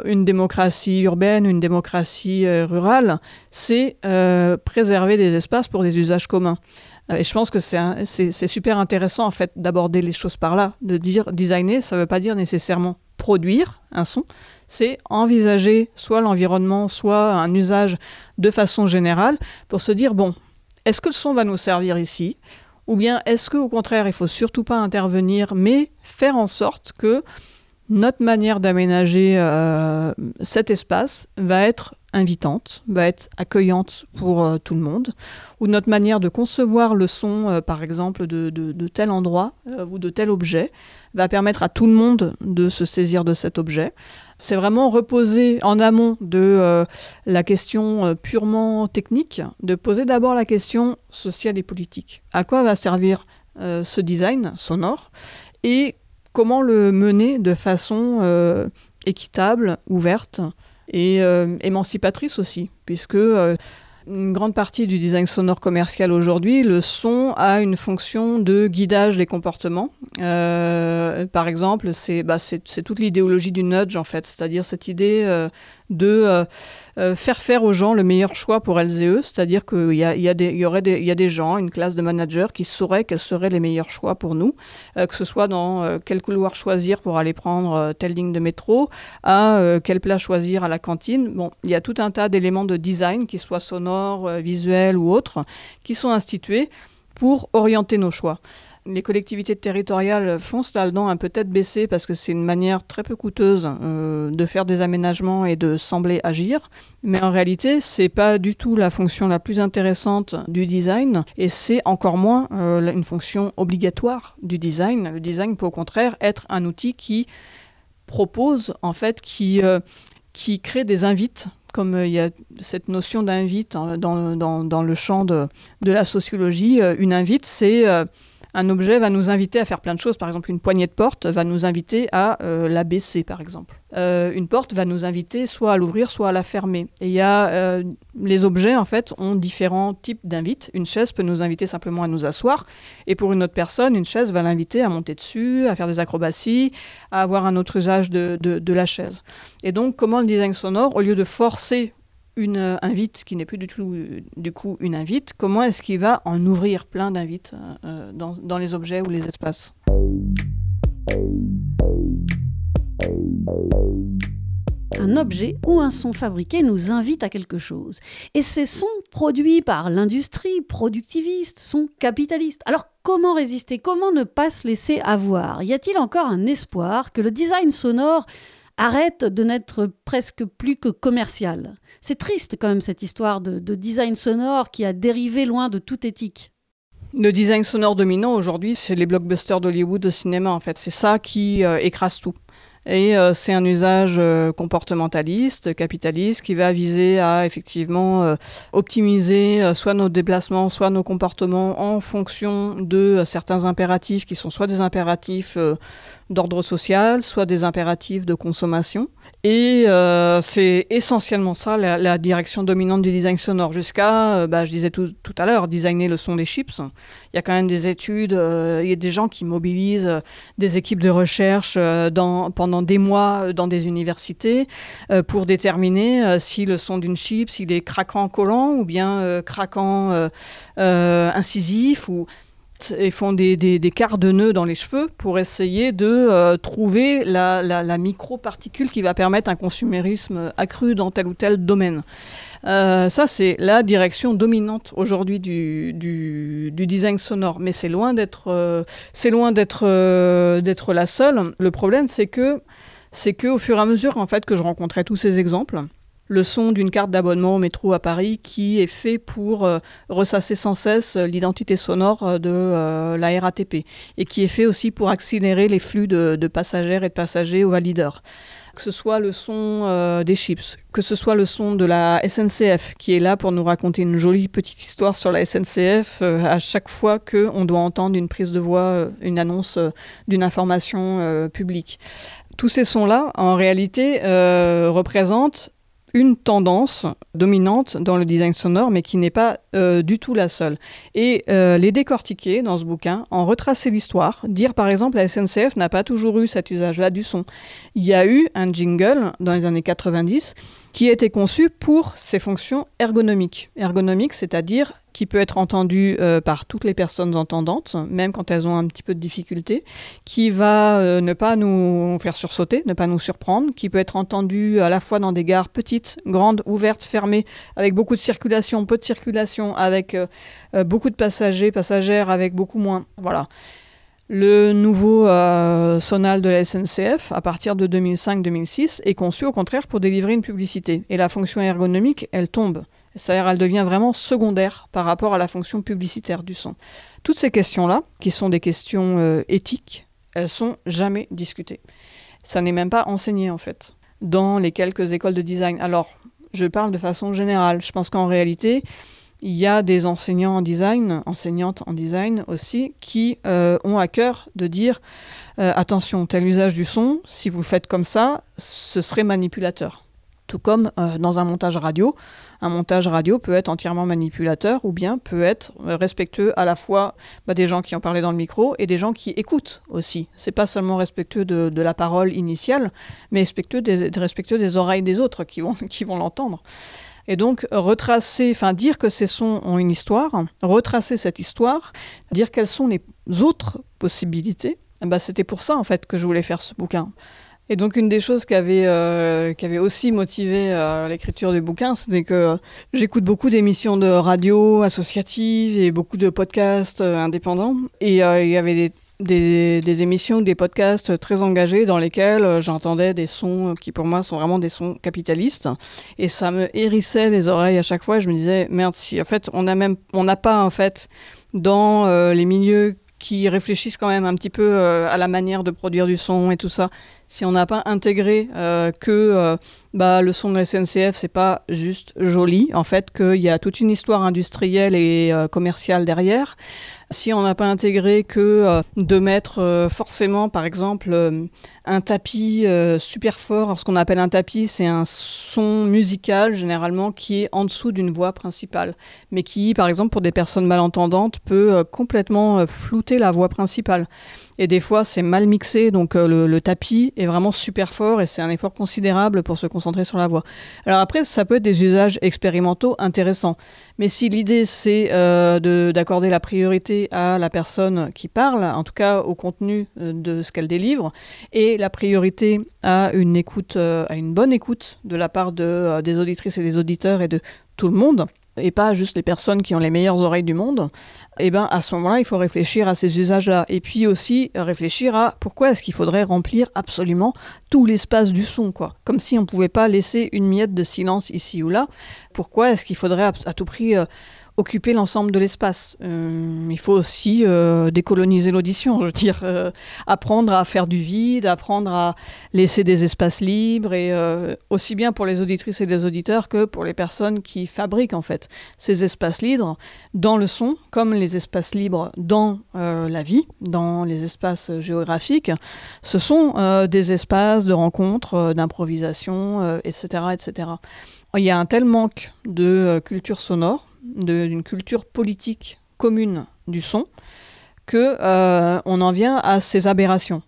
une démocratie urbaine, une démocratie rurale, c'est préserver des espaces pour des usages communs. Et je pense que c'est super intéressant en fait d'aborder les choses par là, de dire designer, ça ne veut pas dire nécessairement produire un son, c'est envisager soit l'environnement, soit un usage de façon générale pour se dire, bon, est-ce que le son va nous servir ici Ou bien est-ce qu'au contraire, il faut surtout pas intervenir, mais faire en sorte que notre manière d'aménager euh, cet espace va être invitante, va être accueillante pour euh, tout le monde, ou notre manière de concevoir le son, euh, par exemple, de, tel endroit ou de tel objet, va permettre à tout le monde de se saisir de cet objet. C'est vraiment reposer en amont de la question purement technique, de poser d'abord la question sociale et politique. À quoi va servir ce design sonore et comment le mener de façon euh, équitable, ouverte et euh, émancipatrice aussi, puisque euh, une grande partie du design sonore commercial aujourd'hui, le son a une fonction de guidage des comportements. par exemple, c'est bah, toute l'idéologie du nudge, en fait, c'est-à-dire cette idée de euh, euh, faire faire aux gens le meilleur choix pour elles et eux, c'est-à-dire qu'il y, a, a y, aurait des, y a des gens, une classe de managers qui sauraient quels seraient les meilleurs choix pour nous, euh, que ce soit dans quel couloir choisir pour aller prendre telle ligne de métro, à quel plat choisir à la cantine. Bon, il y a tout un tas d'éléments de design, qu'ils soient sonores, visuels ou autres, qui sont institués pour orienter nos choix les collectivités territoriales foncent là-dedans un peut-être baisser parce que c'est une manière très peu coûteuse euh, de faire des aménagements et de sembler agir. Mais en réalité, c'est pas du tout la fonction la plus intéressante du design et c'est encore moins euh, une fonction obligatoire du design. Le design peut au contraire être un outil qui propose, en fait, qui, euh, qui crée des invites comme il y a cette notion d'invite dans, dans, dans, le champ de, de la sociologie, une invite, c'est Un objet va nous inviter à faire plein de choses. Par exemple, une poignée de porte va nous inviter à euh, la baisser, par exemple. Euh, une porte va nous inviter soit à l'ouvrir, soit à la fermer. Et y a euh, les objets en fait ont différents types d'invites. Une chaise peut nous inviter simplement à nous asseoir, et pour une autre personne, une chaise va l'inviter à monter dessus, à faire des acrobaties, à avoir un autre usage de, de la chaise. Et donc, comment le design sonore, au lieu de forcer une euh, invite qui n'est plus du tout euh, du coup une invite, comment est-ce qu'il va en ouvrir plein d'invites euh, dans, dans, les objets ou les espaces? Un objet ou un son fabriqué nous invite à quelque chose. Et ces sons produits par l'industrie productiviste sont capitalistes. Alors comment résister? Comment ne pas se laisser avoir? Y a-t-il encore un espoir que le design sonore arrête de n'être presque plus que commercial? C'est triste quand même cette histoire de, design sonore qui a dérivé loin de toute éthique. Le design sonore dominant aujourd'hui, c'est les blockbusters d'Hollywood au cinéma en fait. C'est ça qui euh, écrase tout. Et euh, c'est un usage euh, comportementaliste, capitaliste, qui va viser à effectivement optimiser soit nos déplacements, soit nos comportements en fonction de certains impératifs qui sont soit des impératifs d'ordre social, soit des impératifs de consommation. Et euh, c'est essentiellement ça, la, direction dominante du design sonore. Jusqu'à, euh, bah, je disais tout, tout, à l'heure, designer le son des chips. Il y a quand même des études, euh, il y a des gens qui mobilisent des équipes de recherche pendant des mois dans des universités pour déterminer si le son d'une chip, s'il est craquant collant ou bien craquant incisif ou et font des, des, des, quarts de nœuds dans les cheveux pour essayer de euh, trouver la, la, micro-particule qui va permettre un consumérisme accru dans tel ou tel domaine. Euh, ça, c'est la direction dominante aujourd'hui du, du, du, design sonore, mais c'est loin d'être euh, c'est loin d'être d'être la seule. Le problème, c'est que c'est que au fur et à mesure en fait que je rencontrais tous ces exemples, le son d'une carte d'abonnement au métro à Paris qui est fait pour euh, ressasser sans cesse euh, l'identité sonore euh, de la RATP et qui est fait aussi pour accélérer les flux de, passagères et de passagers au valideur. Que ce soit le son des chips, que ce soit le son de la SNCF qui est là pour nous raconter une jolie petite histoire sur la SNCF à chaque fois qu'on doit entendre une prise de voix, une annonce d'une information publique. Tous ces sons-là, en réalité, représentent une tendance dominante dans le design sonore, mais qui n'est pas euh, du tout la seule. Et euh, les décortiquer dans ce bouquin, en retracer l'histoire, dire par exemple la SNCF n'a pas toujours eu cet usage-là du son. Il y a eu un jingle dans les années 90 qui a conçu pour ses fonctions ergonomiques. Ergonomiques, c'est-à-dire qui peut être entendu euh, par toutes les personnes entendantes, même quand elles ont un petit peu de difficulté, qui va euh, ne pas nous faire sursauter, ne pas nous surprendre, qui peut être entendu à la fois dans des gares petites, grandes, ouvertes, fermées, avec beaucoup de circulation, peu de circulation, avec euh, beaucoup de passagers, passagères, avec beaucoup moins. Voilà. Le nouveau sonal de la SNCF, à partir de 2005-2006, est conçu au contraire pour délivrer une publicité. Et la fonction ergonomique, elle tombe. C'est-à-dire, elle devient vraiment secondaire par rapport à la fonction publicitaire du son. Toutes ces questions-là, qui sont des questions euh, éthiques, elles sont jamais discutées. Ça n'est même pas enseigné, en fait, dans les quelques écoles de design. Alors, je parle de façon générale. Je pense qu'en réalité, il y a des enseignants en design, enseignantes en design aussi, qui euh, ont à cœur de dire euh, attention, tel usage du son, si vous le faites comme ça, ce serait manipulateur. Tout comme dans un montage radio, un montage radio peut être entièrement manipulateur ou bien peut être respectueux à la fois bah, des gens qui ont parlé dans le micro et des gens qui écoutent aussi. C'est pas seulement respectueux de, la parole initiale, mais respectueux des, respectueux des oreilles des autres qui vont, *laughs* qui vont l'entendre. Et donc, retracer, enfin, dire que ces sons ont une histoire, retracer cette histoire, dire quelles sont les autres possibilités, bah, c'était pour ça, en fait, que je voulais faire ce bouquin. Et donc une des choses qui avait, euh, qui avait aussi motivé euh, l'écriture du bouquin, c'était que j'écoute beaucoup d'émissions de radio associatives et beaucoup de podcasts euh, indépendants. Et il y avait des, des, émissions, des podcasts très engagés dans lesquels j'entendais des sons qui pour moi sont vraiment des sons capitalistes. Et ça me hérissait les oreilles à chaque fois. Je me disais, merde, si en fait on n'a même, on n'a pas en fait dans les milieux qui réfléchissent quand même un petit peu à la manière de produire du son et tout ça, si on n'a pas intégré euh, que euh, bah, le son de la SNCF, c'est pas juste joli, en fait, qu'il y a toute une histoire industrielle et euh, commerciale derrière, si on n'a pas intégré que de mettre forcément, par exemple, un tapis super fort, ce qu'on appelle un tapis, c'est un son musical généralement qui est en dessous d'une voix principale, mais qui, par exemple, pour des personnes malentendantes, peut complètement flouter la voix principale. Et des fois, c'est mal mixé, donc euh, le, tapis est vraiment super fort et c'est un effort considérable pour se concentrer sur la voix. Alors après, ça peut être des usages expérimentaux intéressants. Mais si l'idée, c'est euh, d'accorder la priorité à la personne qui parle, en tout cas au contenu euh, de ce qu'elle délivre, et la priorité à une écoute, à une bonne écoute de la part de, des auditrices et des auditeurs et de tout le monde, et pas juste les personnes qui ont les meilleures oreilles du monde, eh ben à ce moment-là, il faut réfléchir à ces usages-là. Et puis aussi réfléchir à pourquoi est-ce qu'il faudrait remplir absolument tout l'espace du son, quoi. Comme si on ne pouvait pas laisser une miette de silence ici ou là. Pourquoi est-ce qu'il faudrait à, tout prix euh, occuper l'ensemble de l'espace. Euh, il faut aussi euh, décoloniser l'audition, je veux dire, euh, apprendre à faire du vide, apprendre à laisser des espaces libres, et aussi bien pour les auditrices et les auditeurs que pour les personnes qui fabriquent en fait ces espaces libres dans le son, comme les espaces libres dans la vie, dans les espaces géographiques. Ce sont des espaces de rencontres, d'improvisation, etc., etc. Il y a un tel manque de culture sonore d'une culture politique commune du son que euh, on en vient à ces aberrations.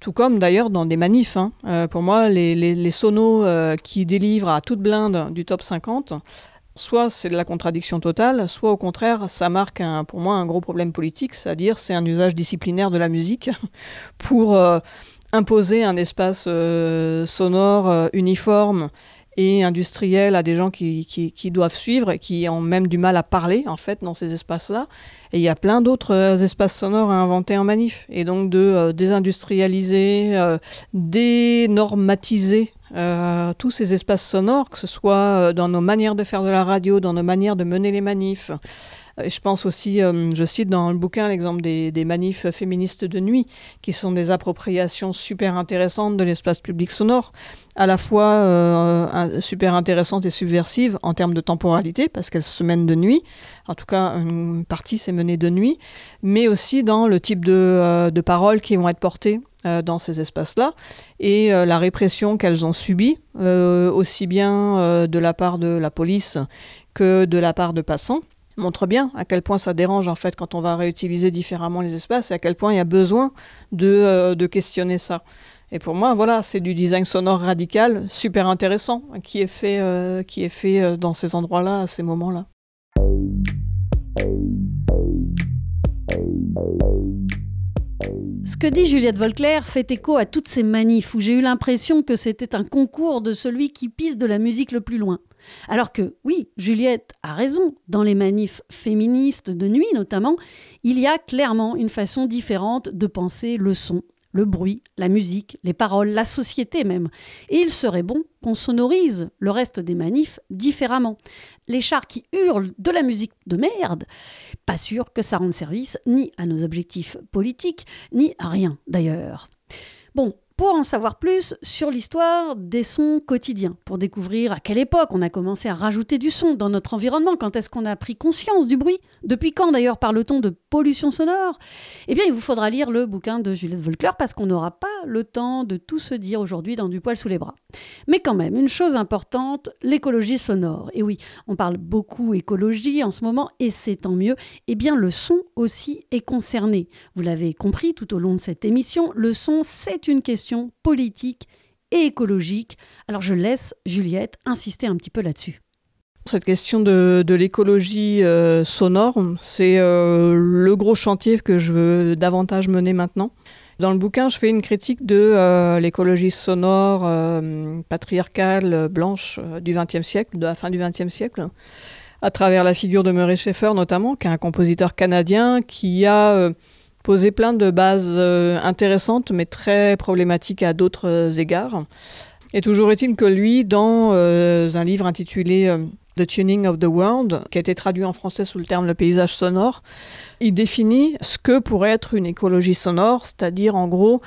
Tout comme d'ailleurs dans des manifs. Hein. Euh, pour moi, les, les, sonos euh, qui délivrent à toute blinde du top 50, soit c'est de la contradiction totale, soit au contraire, ça marque un, pour moi un gros problème politique, c'est-à-dire c'est un usage disciplinaire de la musique *laughs* pour imposer un espace sonore uniforme et industriels à des gens qui, qui, doivent suivre et qui ont même du mal à parler en fait dans ces espaces-là. Et il y a plein d'autres euh, espaces sonores à inventer en manif. Et donc de euh, désindustrialiser, euh, dénormatiser tous ces espaces sonores, que ce soit dans nos manières de faire de la radio, dans nos manières de mener les manifs, et je pense aussi, euh, je cite dans le bouquin l'exemple des, manifs féministes de nuit, qui sont des appropriations super intéressantes de l'espace public sonore, à la fois euh, super intéressantes et subversives en termes de temporalité, parce qu'elles se mènent de nuit, en tout cas une partie s'est menée de nuit, mais aussi dans le type de, euh, de paroles qui vont être portées dans ces espaces-là. Et la répression qu'elles ont subie, aussi bien de la part de la police que de la part de passants montre bien à quel point ça dérange en fait quand on va réutiliser différemment les espaces et à quel point il y a besoin de, euh, de questionner ça. Et pour moi, voilà, c'est du design sonore radical, super intéressant, qui est fait, euh, qui est fait euh, dans ces endroits-là, à ces moments-là. Ce que dit Juliette Volclair fait écho à toutes ces manifs où j'ai eu l'impression que c'était un concours de celui qui pisse de la musique le plus loin. Alors que, oui, Juliette a raison, dans les manifs féministes de nuit notamment, il y a clairement une façon différente de penser le son, le bruit, la musique, les paroles, la société même. Et il serait bon qu'on sonorise le reste des manifs différemment. Les chars qui hurlent de la musique de merde, pas sûr que ça rende service ni à nos objectifs politiques, ni à rien d'ailleurs. Bon, pour en savoir plus sur l'histoire des sons quotidiens, pour découvrir à quelle époque on a commencé à rajouter du son dans notre environnement, quand est-ce qu'on a pris conscience du bruit, depuis quand d'ailleurs parle-t-on de pollution sonore, eh bien il vous faudra lire le bouquin de Juliette Volcler parce qu'on n'aura pas le temps de tout se dire aujourd'hui dans du poil sous les bras. Mais quand même, une chose importante, l'écologie sonore. Et oui, on parle beaucoup écologie en ce moment et c'est tant mieux. Eh bien le son aussi est concerné. Vous l'avez compris tout au long de cette émission, le son c'est une question politique et écologique. Alors je laisse Juliette insister un petit peu là-dessus. Cette question de, l'écologie euh, sonore, c'est euh, le gros chantier que je veux davantage mener maintenant. Dans le bouquin, je fais une critique de euh, l'écologie sonore patriarcale blanche du XXe siècle, de la fin du XXe siècle, à travers la figure de Murray Schaeffer notamment, qui est un compositeur canadien qui a poser plein de bases euh, intéressantes, mais très problématiques à d'autres euh, égards. Et toujours est-il que lui, dans euh, un livre intitulé The Tuning of the World, qui a été traduit en français sous le terme le paysage sonore. Il définit ce que pourrait être une écologie sonore, c'est-à-dire en gros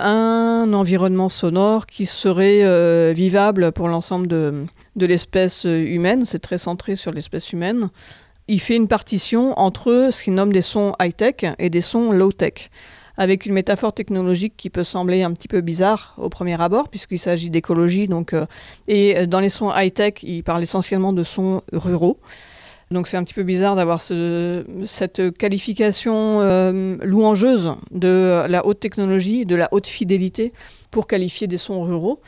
un environnement sonore qui serait vivable pour l'ensemble de l'espèce humaine. C'est très centré sur l'espèce humaine. Il fait une partition entre ce qu'il nomme des sons high-tech et des sons low-tech avec une métaphore technologique qui peut sembler un petit peu bizarre au premier abord, puisqu'il s'agit d'écologie. Donc, euh, et dans les sons high-tech, il parle essentiellement de sons ruraux. Donc c'est un petit peu bizarre d'avoir ce, cette qualification euh, louangeuse de la haute technologie, de la haute fidélité pour qualifier des sons ruraux.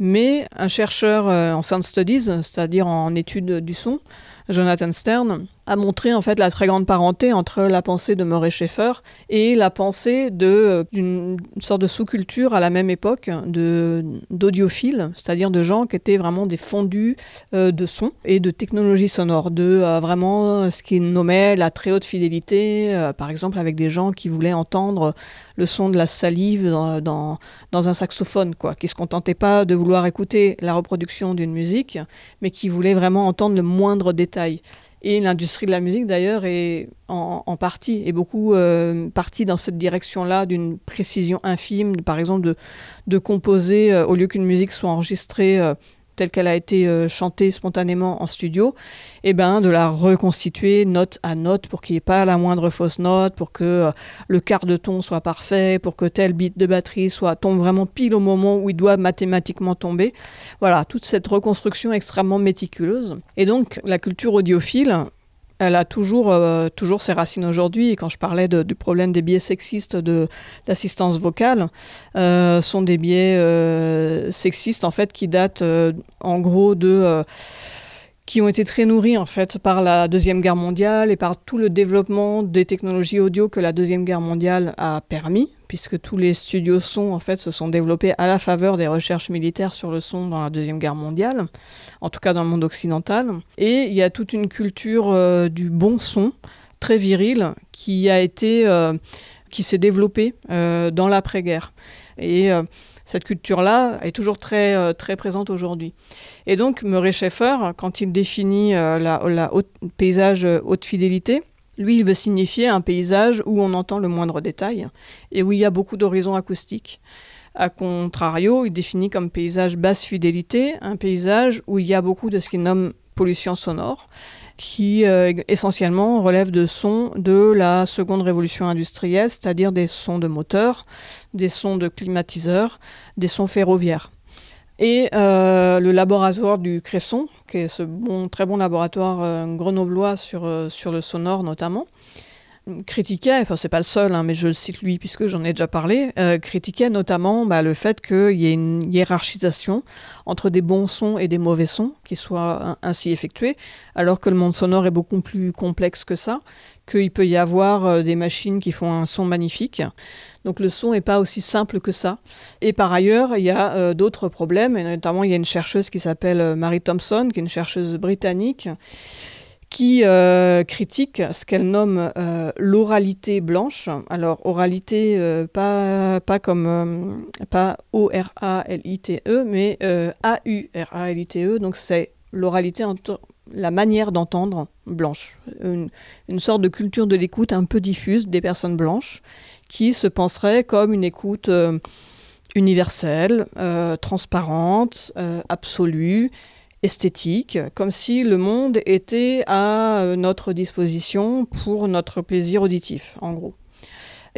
Mais un chercheur euh, en sound studies, c'est-à-dire en études du son, Jonathan Stern, a montré en fait la très grande parenté entre la pensée de Murray Schaeffer et la pensée euh, d'une sorte de sous-culture à la même époque d'audiophiles, c'est-à-dire de gens qui étaient vraiment des fondus euh, de son et de technologie sonore, de euh, vraiment ce qu'ils nommaient la très haute fidélité, par exemple avec des gens qui voulaient entendre le son de la salive dans, dans, dans un saxophone, quoi, qui se contentaient pas de vouloir écouter la reproduction d'une musique, mais qui voulaient vraiment entendre le moindre détail. Et l'industrie de la musique, d'ailleurs, est en, partie, est beaucoup euh, partie dans cette direction-là, d'une précision infime, par exemple, de, composer, euh, au lieu qu'une musique soit enregistrée euh, telle qu'elle a été euh, chantée spontanément en studio, et eh ben, de la reconstituer note à note pour qu'il n'y ait pas la moindre fausse note, pour que euh, le quart de ton soit parfait, pour que tel beat de batterie soit tombe vraiment pile au moment où il doit mathématiquement tomber. Voilà, toute cette reconstruction extrêmement méticuleuse. Et donc la culture audiophile, elle a toujours, euh, toujours ses racines aujourd'hui. Quand je parlais du problème des biais sexistes de l'assistance vocale, euh, sont des biais euh, sexistes en fait qui datent en gros de qui ont été très nourris en fait par la deuxième guerre mondiale et par tout le développement des technologies audio que la deuxième guerre mondiale a permis, puisque tous les studios son en fait se sont développés à la faveur des recherches militaires sur le son dans la deuxième guerre mondiale, en tout cas dans le monde occidental. Et il y a toute une culture euh, du bon son très viril qui a été euh, qui s'est développée euh, dans l'après-guerre. Et cette culture-là est toujours très, euh, très présente aujourd'hui. Et donc, Murray Schaeffer, quand il définit euh, la, paysage euh, haute fidélité, lui, il veut signifier un paysage où on entend le moindre détail et où il y a beaucoup d'horizons acoustiques. A contrario, il définit comme paysage basse fidélité un paysage où il y a beaucoup de ce qu'il nomme pollution sonore qui euh, essentiellement relève de sons de la seconde révolution industrielle, c'est-à-dire des sons de moteurs, des sons de climatiseurs, des sons ferroviaires. Et euh, le laboratoire du Cresson, qui est ce bon, très bon laboratoire euh, grenoblois sur, sur le sonore notamment, critiquait, enfin c'est pas le seul, hein, mais je le cite lui puisque j'en ai déjà parlé, euh, critiquait notamment bah, le fait qu'il y ait une hiérarchisation entre des bons sons et des mauvais sons qui soient ainsi effectués, alors que le monde sonore est beaucoup plus complexe que ça, qu'il peut y avoir euh, des machines qui font un son magnifique. Donc le son n'est pas aussi simple que ça. Et par ailleurs, il y a euh, d'autres problèmes, et notamment il y a une chercheuse qui s'appelle Mary Thompson, qui est une chercheuse britannique, qui euh, critique ce qu'elle nomme euh, l'oralité blanche. Alors oralité, euh, pas, pas comme pas O-R-A-L-I-T-E, mais A-U-R-A-L-I-T-E. Donc c'est l'oralité, la manière d'entendre blanche. Une, une, sorte de culture de l'écoute un peu diffuse des personnes blanches qui se penseraient comme une écoute universelle, transparente, absolue esthétique, comme si le monde était à euh, notre disposition pour notre plaisir auditif, en gros.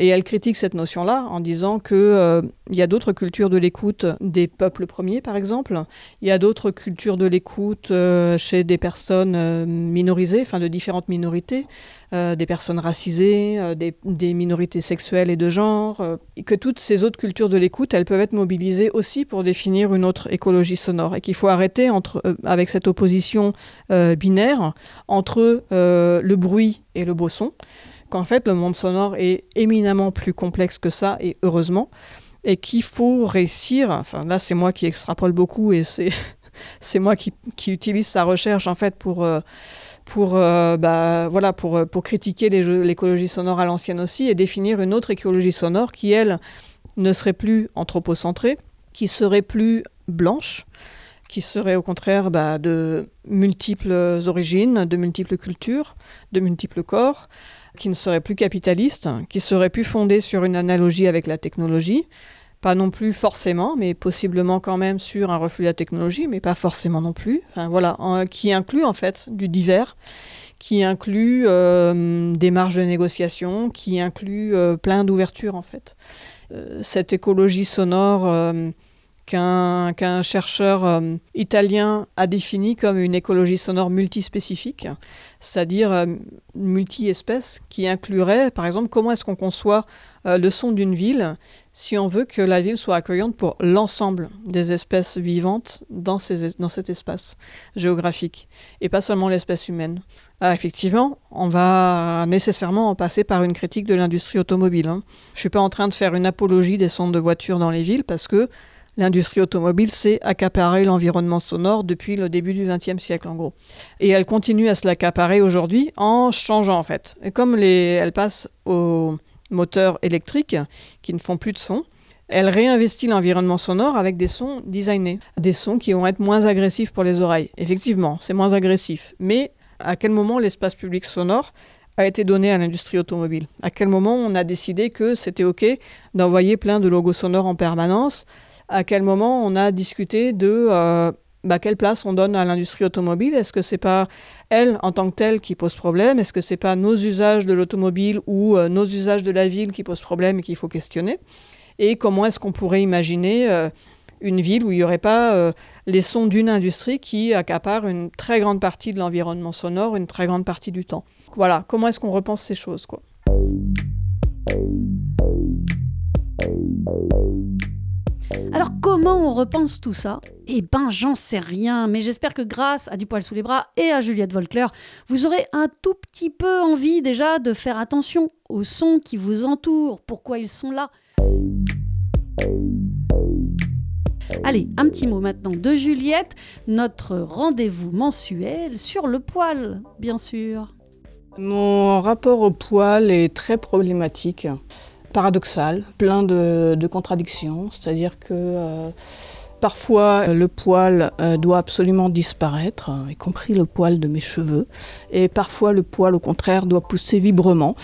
Et elle critique cette notion-là en disant qu'il euh, y a d'autres cultures de l'écoute des peuples premiers, par exemple. Il y a d'autres cultures de l'écoute euh, chez des personnes euh, minorisées, enfin de différentes minorités, des personnes racisées, des, minorités sexuelles et de genre. et que toutes ces autres cultures de l'écoute, elles peuvent être mobilisées aussi pour définir une autre écologie sonore. Et qu'il faut arrêter entre, avec cette opposition binaire entre le bruit et le beau son qu'en fait le monde sonore est éminemment plus complexe que ça, et heureusement, et qu'il faut réussir, enfin là c'est moi qui extrapole beaucoup et c'est, *laughs* c'est moi qui, qui, utilise sa recherche en fait pour... Euh, pour, euh, bah, voilà, pour, euh, pour critiquer l'écologie sonore à l'ancienne aussi et définir une autre écologie sonore qui, elle, ne serait plus anthropocentrée, qui serait plus blanche, qui seraient au contraire bah, de multiples origines, de multiples cultures, de multiples corps, qui ne seraient plus capitalistes, qui seraient plus fondés sur une analogie avec la technologie, pas non plus forcément, mais possiblement quand même sur un refus de la technologie, mais pas forcément non plus. Enfin voilà, qui inclut en fait du divers, qui inclut euh, des marges de négociation, qui inclut euh, plein d'ouvertures en fait. Euh, cette écologie sonore qu'un chercheur euh, italien a défini comme une écologie sonore multispécifique, c'est-à-dire euh, multi-espèces, qui inclurait, par exemple, comment est-ce qu'on conçoit euh, le son d'une ville si on veut que la ville soit accueillante pour l'ensemble des espèces vivantes dans, cet espace géographique, et pas seulement l'espèce humaine. Alors effectivement, on va nécessairement en passer par une critique de l'industrie automobile. Hein. Je ne suis pas en train de faire une apologie des sons de voitures dans les villes, parce que L'industrie automobile s'est accaparé l'environnement sonore depuis le début du XXe siècle, en gros. Et elle continue à se l'accaparer aujourd'hui en changeant, en fait. Et comme elle passe aux moteurs électriques qui ne font plus de son, elle réinvestit l'environnement sonore avec des sons designés, des sons qui vont être moins agressifs pour les oreilles. Effectivement, c'est moins agressif. Mais à quel moment l'espace public sonore a été donné à l'industrie automobile? À quel moment on a décidé que c'était OK d'envoyer plein de logos sonores en permanence à quel moment on a discuté de euh, bah, quelle place on donne à l'industrie automobile? Est-ce que c'est pas elle en tant que telle qui pose problème? Est-ce que c'est pas nos usages de l'automobile ou euh, nos usages de la ville qui posent problème et qu'il faut questionner? Et comment est-ce qu'on pourrait imaginer euh, une ville où il n'y aurait pas les sons d'une industrie qui accapare une très grande partie de l'environnement sonore, une très grande partie du temps? Voilà, comment est-ce qu'on repense ces choses alors comment on repense tout ça? Eh ben j'en sais rien, mais j'espère que grâce à Du poil sous les bras et à Juliette Volcler, vous aurez un tout petit peu envie déjà de faire attention aux sons qui vous entourent, pourquoi ils sont là. Allez, un petit mot maintenant de Juliette, notre rendez-vous mensuel sur le poil, bien sûr. Mon rapport au poil est très problématique paradoxal, plein de, contradictions, c'est-à-dire que euh, parfois le poil euh, doit absolument disparaître, y compris le poil de mes cheveux, et parfois le poil au contraire doit pousser librement.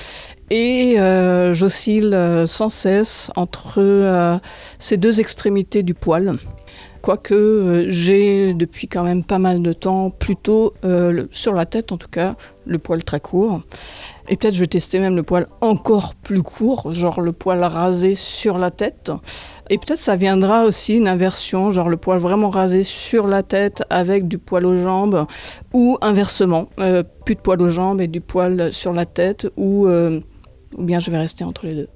Et euh, j'oscille sans cesse entre ces deux extrémités du poil quoique j'ai depuis quand même pas mal de temps plutôt sur la tête en tout cas le poil très court et peut-être je vais tester même le poil encore plus court, genre le poil rasé sur la tête. Et peut-être ça viendra aussi une inversion, genre le poil vraiment rasé sur la tête avec du poil aux jambes, ou inversement, euh, plus de poil aux jambes et du poil sur la tête, ou, euh, ou bien je vais rester entre les deux.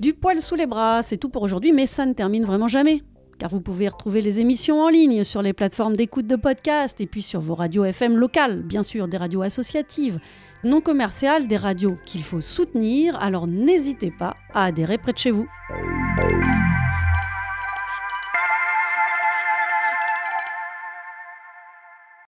Du poil sous les bras, c'est tout pour aujourd'hui, mais ça ne termine vraiment jamais car vous pouvez retrouver les émissions en ligne sur les plateformes d'écoute de podcast et puis sur vos radios FM locales, bien sûr des radios associatives non commerciales, des radios qu'il faut soutenir, alors n'hésitez pas à adhérer près de chez vous.